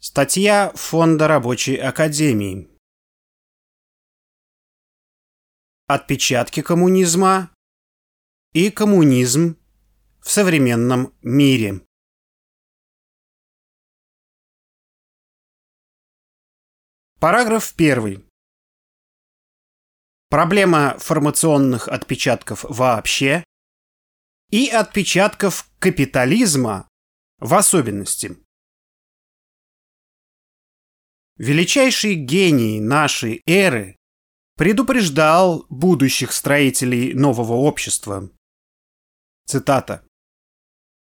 Статья Фонда рабочей академии. Отпечатки коммунизма и коммунизм в современном мире. Параграф 1. Проблема формационных отпечатков вообще и отпечатков капитализма в особенности. Величайший гений нашей эры предупреждал будущих строителей нового общества. Цитата.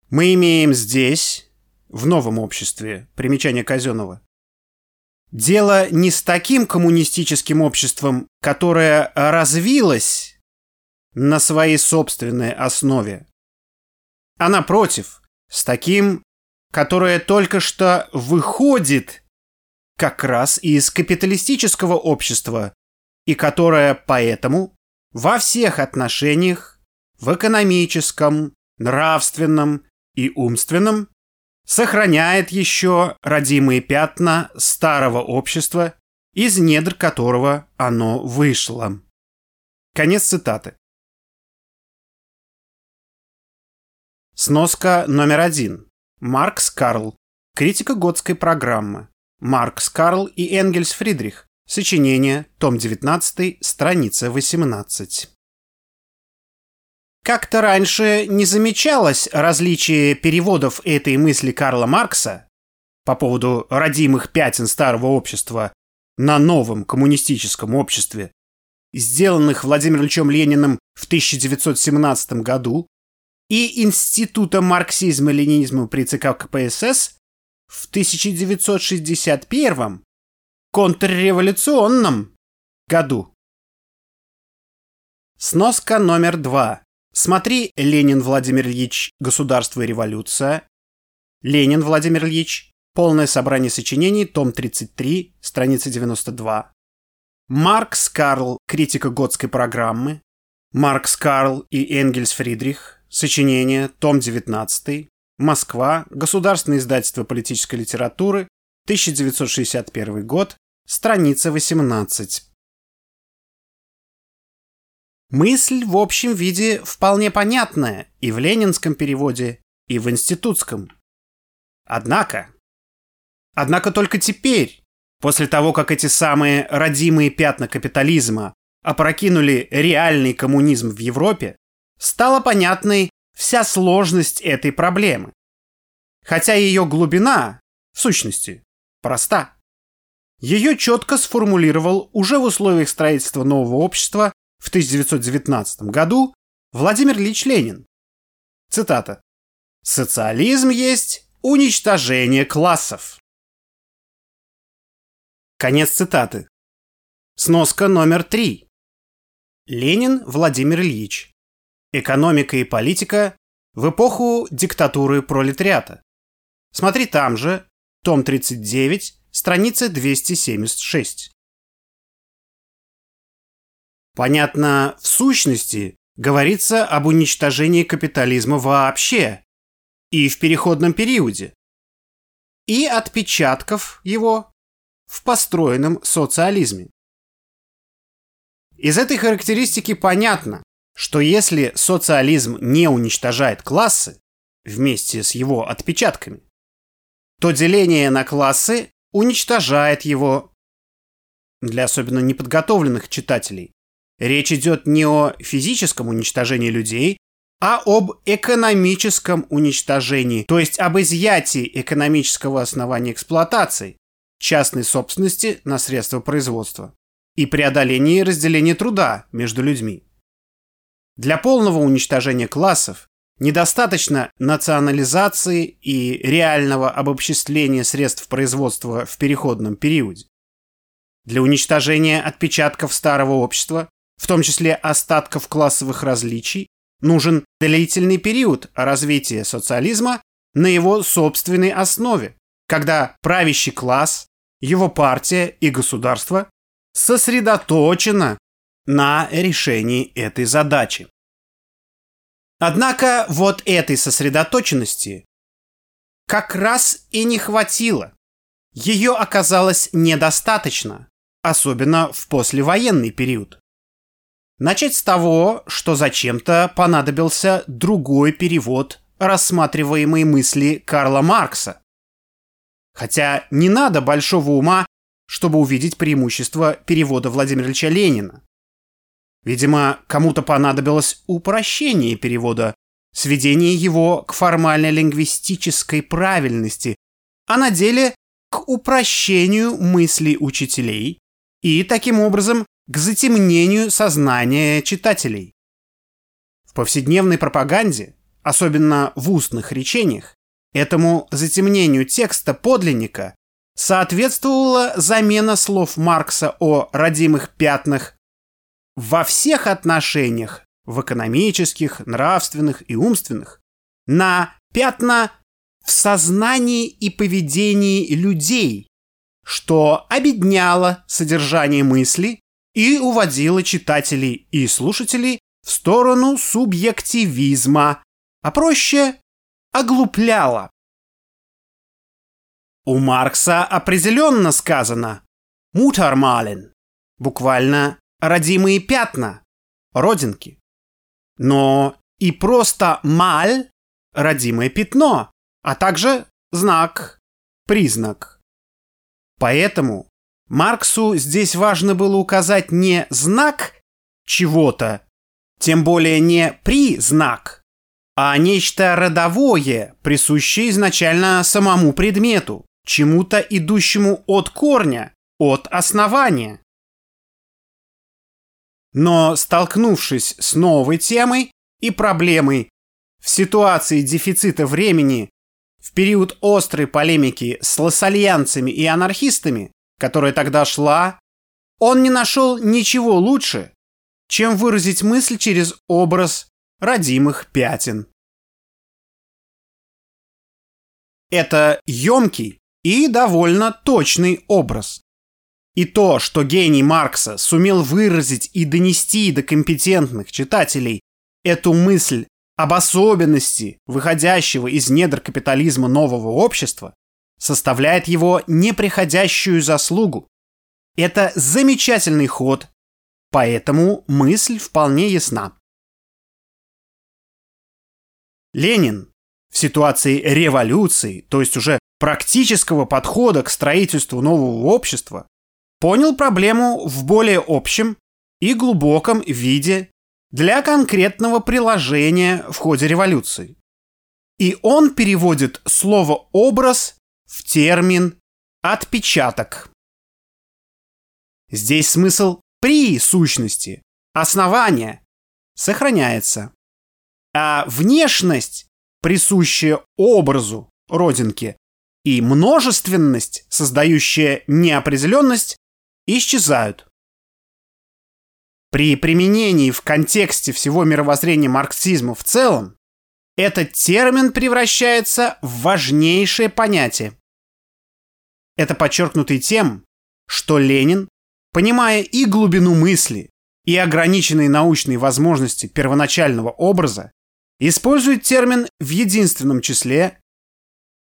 «Мы имеем здесь, в новом обществе, примечание Казенова, дело не с таким коммунистическим обществом, которое развилось на своей собственной основе, а напротив, с таким, которое только что выходит как раз из капиталистического общества, и которое поэтому во всех отношениях, в экономическом, нравственном и умственном, сохраняет еще родимые пятна старого общества, из недр которого оно вышло. Конец цитаты. Сноска номер один. Маркс Карл. Критика готской программы. Маркс Карл и Энгельс Фридрих. Сочинение, том 19, страница 18. Как-то раньше не замечалось различие переводов этой мысли Карла Маркса по поводу родимых пятен старого общества на новом коммунистическом обществе, сделанных Владимиром Ильичем Лениным в 1917 году, и Института марксизма-ленинизма при ЦК КПСС в 1961 контрреволюционном году. Сноска номер два. Смотри «Ленин Владимир Ильич. Государство и революция». Ленин Владимир Ильич. Полное собрание сочинений. Том 33. Страница 92. Маркс Карл. Критика готской программы. Маркс Карл и Энгельс Фридрих. Сочинение. Том 19. Москва. Государственное издательство политической литературы. 1961 год. Страница 18. Мысль в общем виде вполне понятная и в ленинском переводе, и в институтском. Однако... Однако только теперь, после того, как эти самые родимые пятна капитализма опрокинули реальный коммунизм в Европе, стала понятной вся сложность этой проблемы. Хотя ее глубина, в сущности, проста. Ее четко сформулировал уже в условиях строительства нового общества в 1919 году Владимир Ильич Ленин. Цитата. «Социализм есть уничтожение классов». Конец цитаты. Сноска номер три. Ленин Владимир Ильич. Экономика и политика в эпоху диктатуры пролетариата. Смотри там же, том 39, страница 276. Понятно, в сущности, говорится об уничтожении капитализма вообще и в переходном периоде, и отпечатков его в построенном социализме. Из этой характеристики понятно, что если социализм не уничтожает классы вместе с его отпечатками, то деление на классы уничтожает его. Для особенно неподготовленных читателей речь идет не о физическом уничтожении людей, а об экономическом уничтожении, то есть об изъятии экономического основания эксплуатации, частной собственности на средства производства и преодолении разделения труда между людьми. Для полного уничтожения классов недостаточно национализации и реального обобществления средств производства в переходном периоде. Для уничтожения отпечатков старого общества, в том числе остатков классовых различий, нужен длительный период развития социализма на его собственной основе, когда правящий класс, его партия и государство сосредоточено на решении этой задачи. Однако вот этой сосредоточенности как раз и не хватило, ее оказалось недостаточно, особенно в послевоенный период. Начать с того, что зачем-то понадобился другой перевод рассматриваемой мысли Карла Маркса. Хотя не надо большого ума, чтобы увидеть преимущество перевода Владимира Ильича Ленина. Видимо, кому-то понадобилось упрощение перевода, сведение его к формальной лингвистической правильности, а на деле к упрощению мыслей учителей и, таким образом, к затемнению сознания читателей. В повседневной пропаганде, особенно в устных речениях, этому затемнению текста подлинника соответствовала замена слов Маркса о родимых пятнах во всех отношениях, в экономических, нравственных и умственных, на пятна в сознании и поведении людей, что обедняло содержание мысли и уводило читателей и слушателей в сторону субъективизма, а проще оглупляло. У Маркса определенно сказано «мутармален», буквально «родимые пятна», родинки. Но и просто «маль» — родимое пятно, а также знак, признак. Поэтому Марксу здесь важно было указать не знак чего-то, тем более не признак, а нечто родовое, присущее изначально самому предмету, чему-то идущему от корня, от основания. Но столкнувшись с новой темой и проблемой в ситуации дефицита времени в период острой полемики с лассальянцами и анархистами, которая тогда шла, он не нашел ничего лучше, чем выразить мысль через образ родимых пятен. Это емкий и довольно точный образ. И то, что гений Маркса сумел выразить и донести до компетентных читателей эту мысль об особенности выходящего из недр капитализма нового общества, составляет его неприходящую заслугу. Это замечательный ход, поэтому мысль вполне ясна. Ленин в ситуации революции, то есть уже практического подхода к строительству нового общества, понял проблему в более общем и глубоком виде для конкретного приложения в ходе революции. И он переводит слово «образ» в термин «отпечаток». Здесь смысл при сущности, основание, сохраняется. А внешность, присущая образу родинки, и множественность, создающая неопределенность, исчезают. При применении в контексте всего мировоззрения марксизма в целом, этот термин превращается в важнейшее понятие. Это подчеркнуто тем, что Ленин, понимая и глубину мысли, и ограниченные научные возможности первоначального образа, использует термин в единственном числе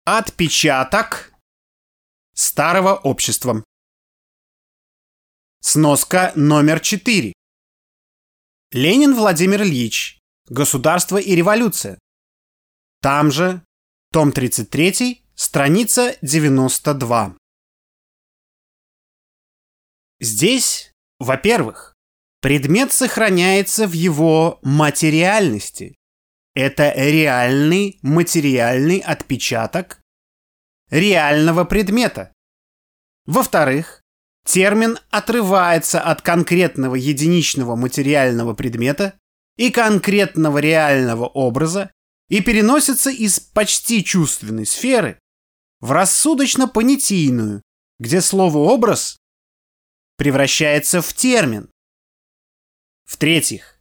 «отпечаток» старого общества. Сноска номер 4. Ленин Владимир Ильич. Государство и революция. Там же, том 33, страница 92. Здесь, во-первых, предмет сохраняется в его материальности. Это реальный материальный отпечаток реального предмета. Во-вторых, Термин отрывается от конкретного единичного материального предмета и конкретного реального образа и переносится из почти чувственной сферы в рассудочно-понятийную, где слово «образ» превращается в термин. В-третьих,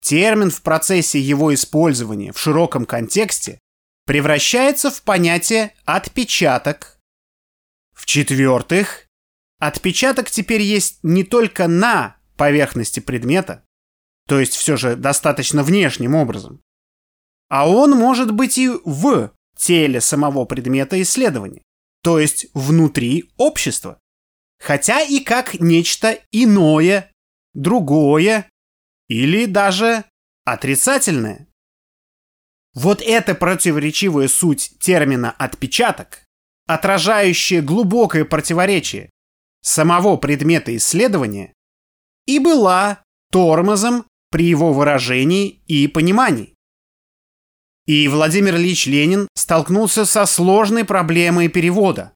термин в процессе его использования в широком контексте превращается в понятие «отпечаток». В-четвертых, Отпечаток теперь есть не только на поверхности предмета, то есть все же достаточно внешним образом, а он может быть и в теле самого предмета исследования, то есть внутри общества, хотя и как нечто иное, другое или даже отрицательное. Вот эта противоречивая суть термина «отпечаток», отражающая глубокое противоречие самого предмета исследования, и была тормозом при его выражении и понимании. И Владимир Ильич Ленин столкнулся со сложной проблемой перевода.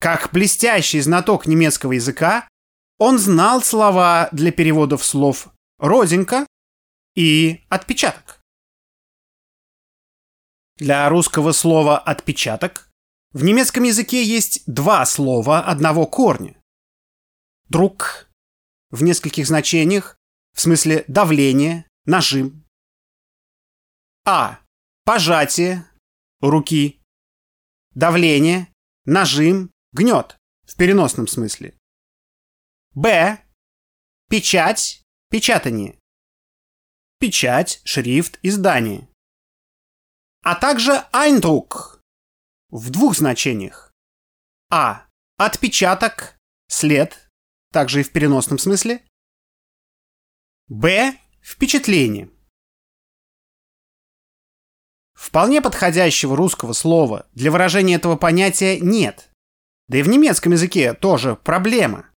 Как блестящий знаток немецкого языка, он знал слова для переводов слов «родинка» и «отпечаток». Для русского слова «отпечаток» в немецком языке есть два слова одного корня. «Друг» в нескольких значениях, в смысле давление, нажим. А. Пожатие руки. Давление, нажим, гнет в переносном смысле. Б. Печать, печатание. Печать, шрифт, издание. А также Eindruck в двух значениях. А. Отпечаток, след, также и в переносном смысле. Б. Впечатление. Вполне подходящего русского слова для выражения этого понятия нет. Да и в немецком языке тоже проблема.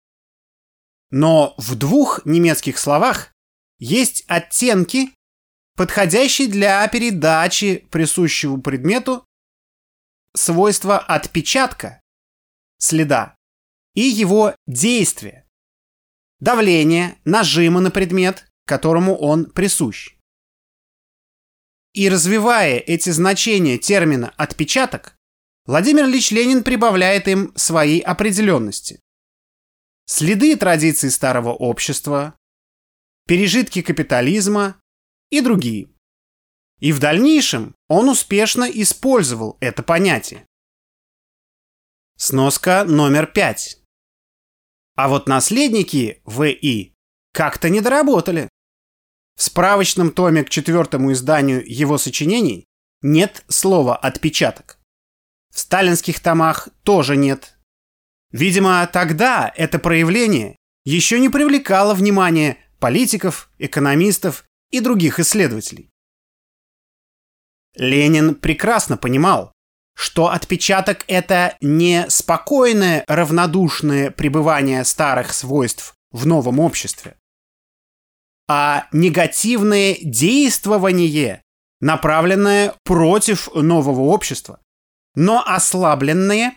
Но в двух немецких словах есть оттенки, подходящие для передачи присущего предмету свойства отпечатка, следа, и его действия, давление, нажима на предмет, которому он присущ. И развивая эти значения термина «отпечаток», Владимир Ильич Ленин прибавляет им своей определенности следы традиций старого общества, пережитки капитализма и другие. И в дальнейшем он успешно использовал это понятие. Сноска номер пять. А вот наследники В.И. как-то не доработали. В справочном томе к четвертому изданию его сочинений нет слова «отпечаток». В сталинских томах тоже нет Видимо, тогда это проявление еще не привлекало внимание политиков, экономистов и других исследователей. Ленин прекрасно понимал, что отпечаток – это не спокойное, равнодушное пребывание старых свойств в новом обществе, а негативное действование, направленное против нового общества, но ослабленное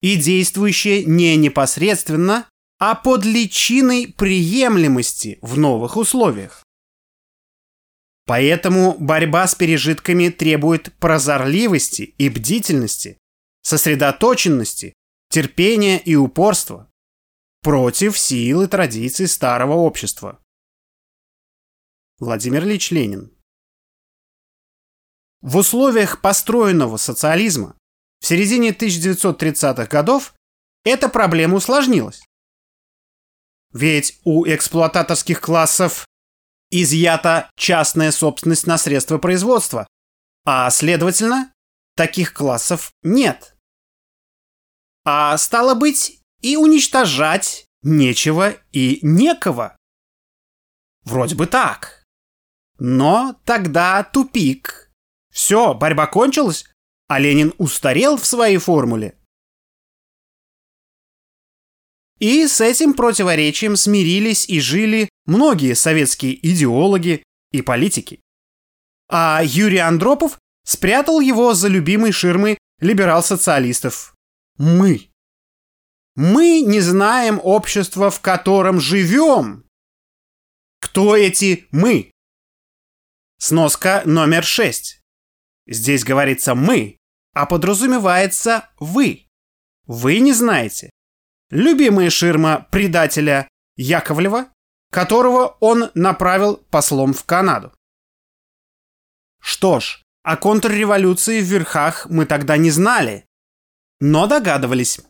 и действующее не непосредственно, а под личиной приемлемости в новых условиях. Поэтому борьба с пережитками требует прозорливости и бдительности, сосредоточенности, терпения и упорства против сил и традиций старого общества. Владимир Ильич Ленин В условиях построенного социализма в середине 1930-х годов эта проблема усложнилась. Ведь у эксплуататорских классов изъята частная собственность на средства производства, а следовательно, таких классов нет. А стало быть, и уничтожать нечего и некого. Вроде бы так. Но тогда тупик. Все, борьба кончилась, а Ленин устарел в своей формуле? И с этим противоречием смирились и жили многие советские идеологи и политики. А Юрий Андропов спрятал его за любимой ширмой либерал-социалистов. Мы. Мы не знаем общества, в котором живем. Кто эти мы? Сноска номер шесть. Здесь говорится «мы», а подразумевается «вы». Вы не знаете. Любимая ширма предателя Яковлева, которого он направил послом в Канаду. Что ж, о контрреволюции в верхах мы тогда не знали, но догадывались.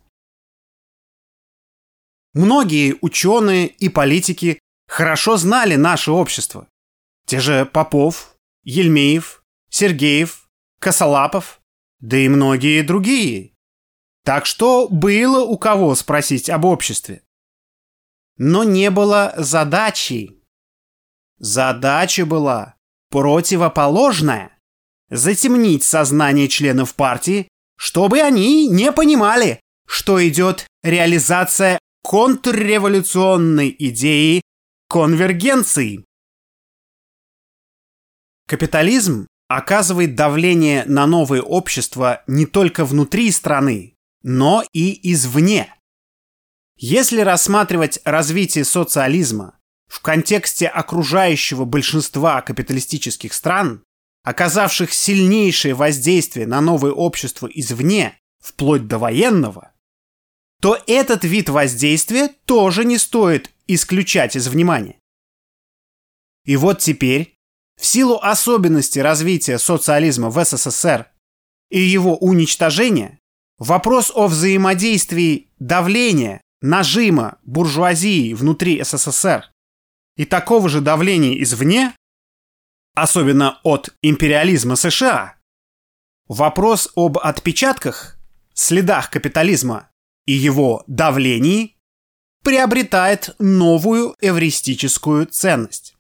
Многие ученые и политики хорошо знали наше общество. Те же Попов, Ельмеев, Сергеев, Косолапов, да и многие другие. Так что было у кого спросить об обществе. Но не было задачи. Задача была противоположная – затемнить сознание членов партии, чтобы они не понимали, что идет реализация контрреволюционной идеи конвергенции. Капитализм оказывает давление на новые общества не только внутри страны, но и извне. Если рассматривать развитие социализма в контексте окружающего большинства капиталистических стран, оказавших сильнейшее воздействие на новые общества извне, вплоть до военного, то этот вид воздействия тоже не стоит исключать из внимания. И вот теперь, в силу особенностей развития социализма в СССР и его уничтожения, вопрос о взаимодействии давления, нажима буржуазии внутри СССР и такого же давления извне, особенно от империализма США, вопрос об отпечатках, следах капитализма и его давлении приобретает новую эвристическую ценность.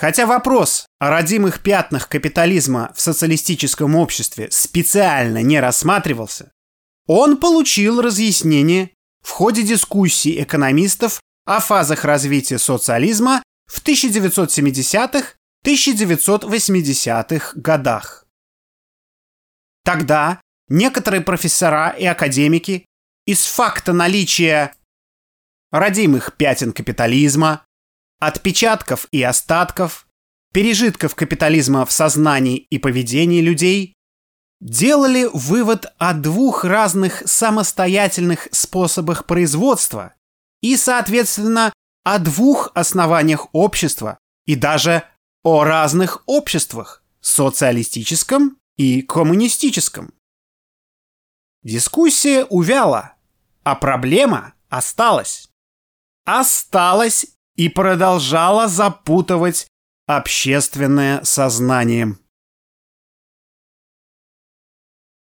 Хотя вопрос о родимых пятнах капитализма в социалистическом обществе специально не рассматривался, он получил разъяснение в ходе дискуссий экономистов о фазах развития социализма в 1970-1980-х годах. Тогда некоторые профессора и академики из факта наличия родимых пятен капитализма, отпечатков и остатков, пережитков капитализма в сознании и поведении людей, делали вывод о двух разных самостоятельных способах производства и, соответственно, о двух основаниях общества и даже о разных обществах – социалистическом и коммунистическом. Дискуссия увяла, а проблема осталась. Осталась и продолжала запутывать общественное сознание.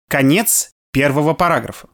Конец первого параграфа.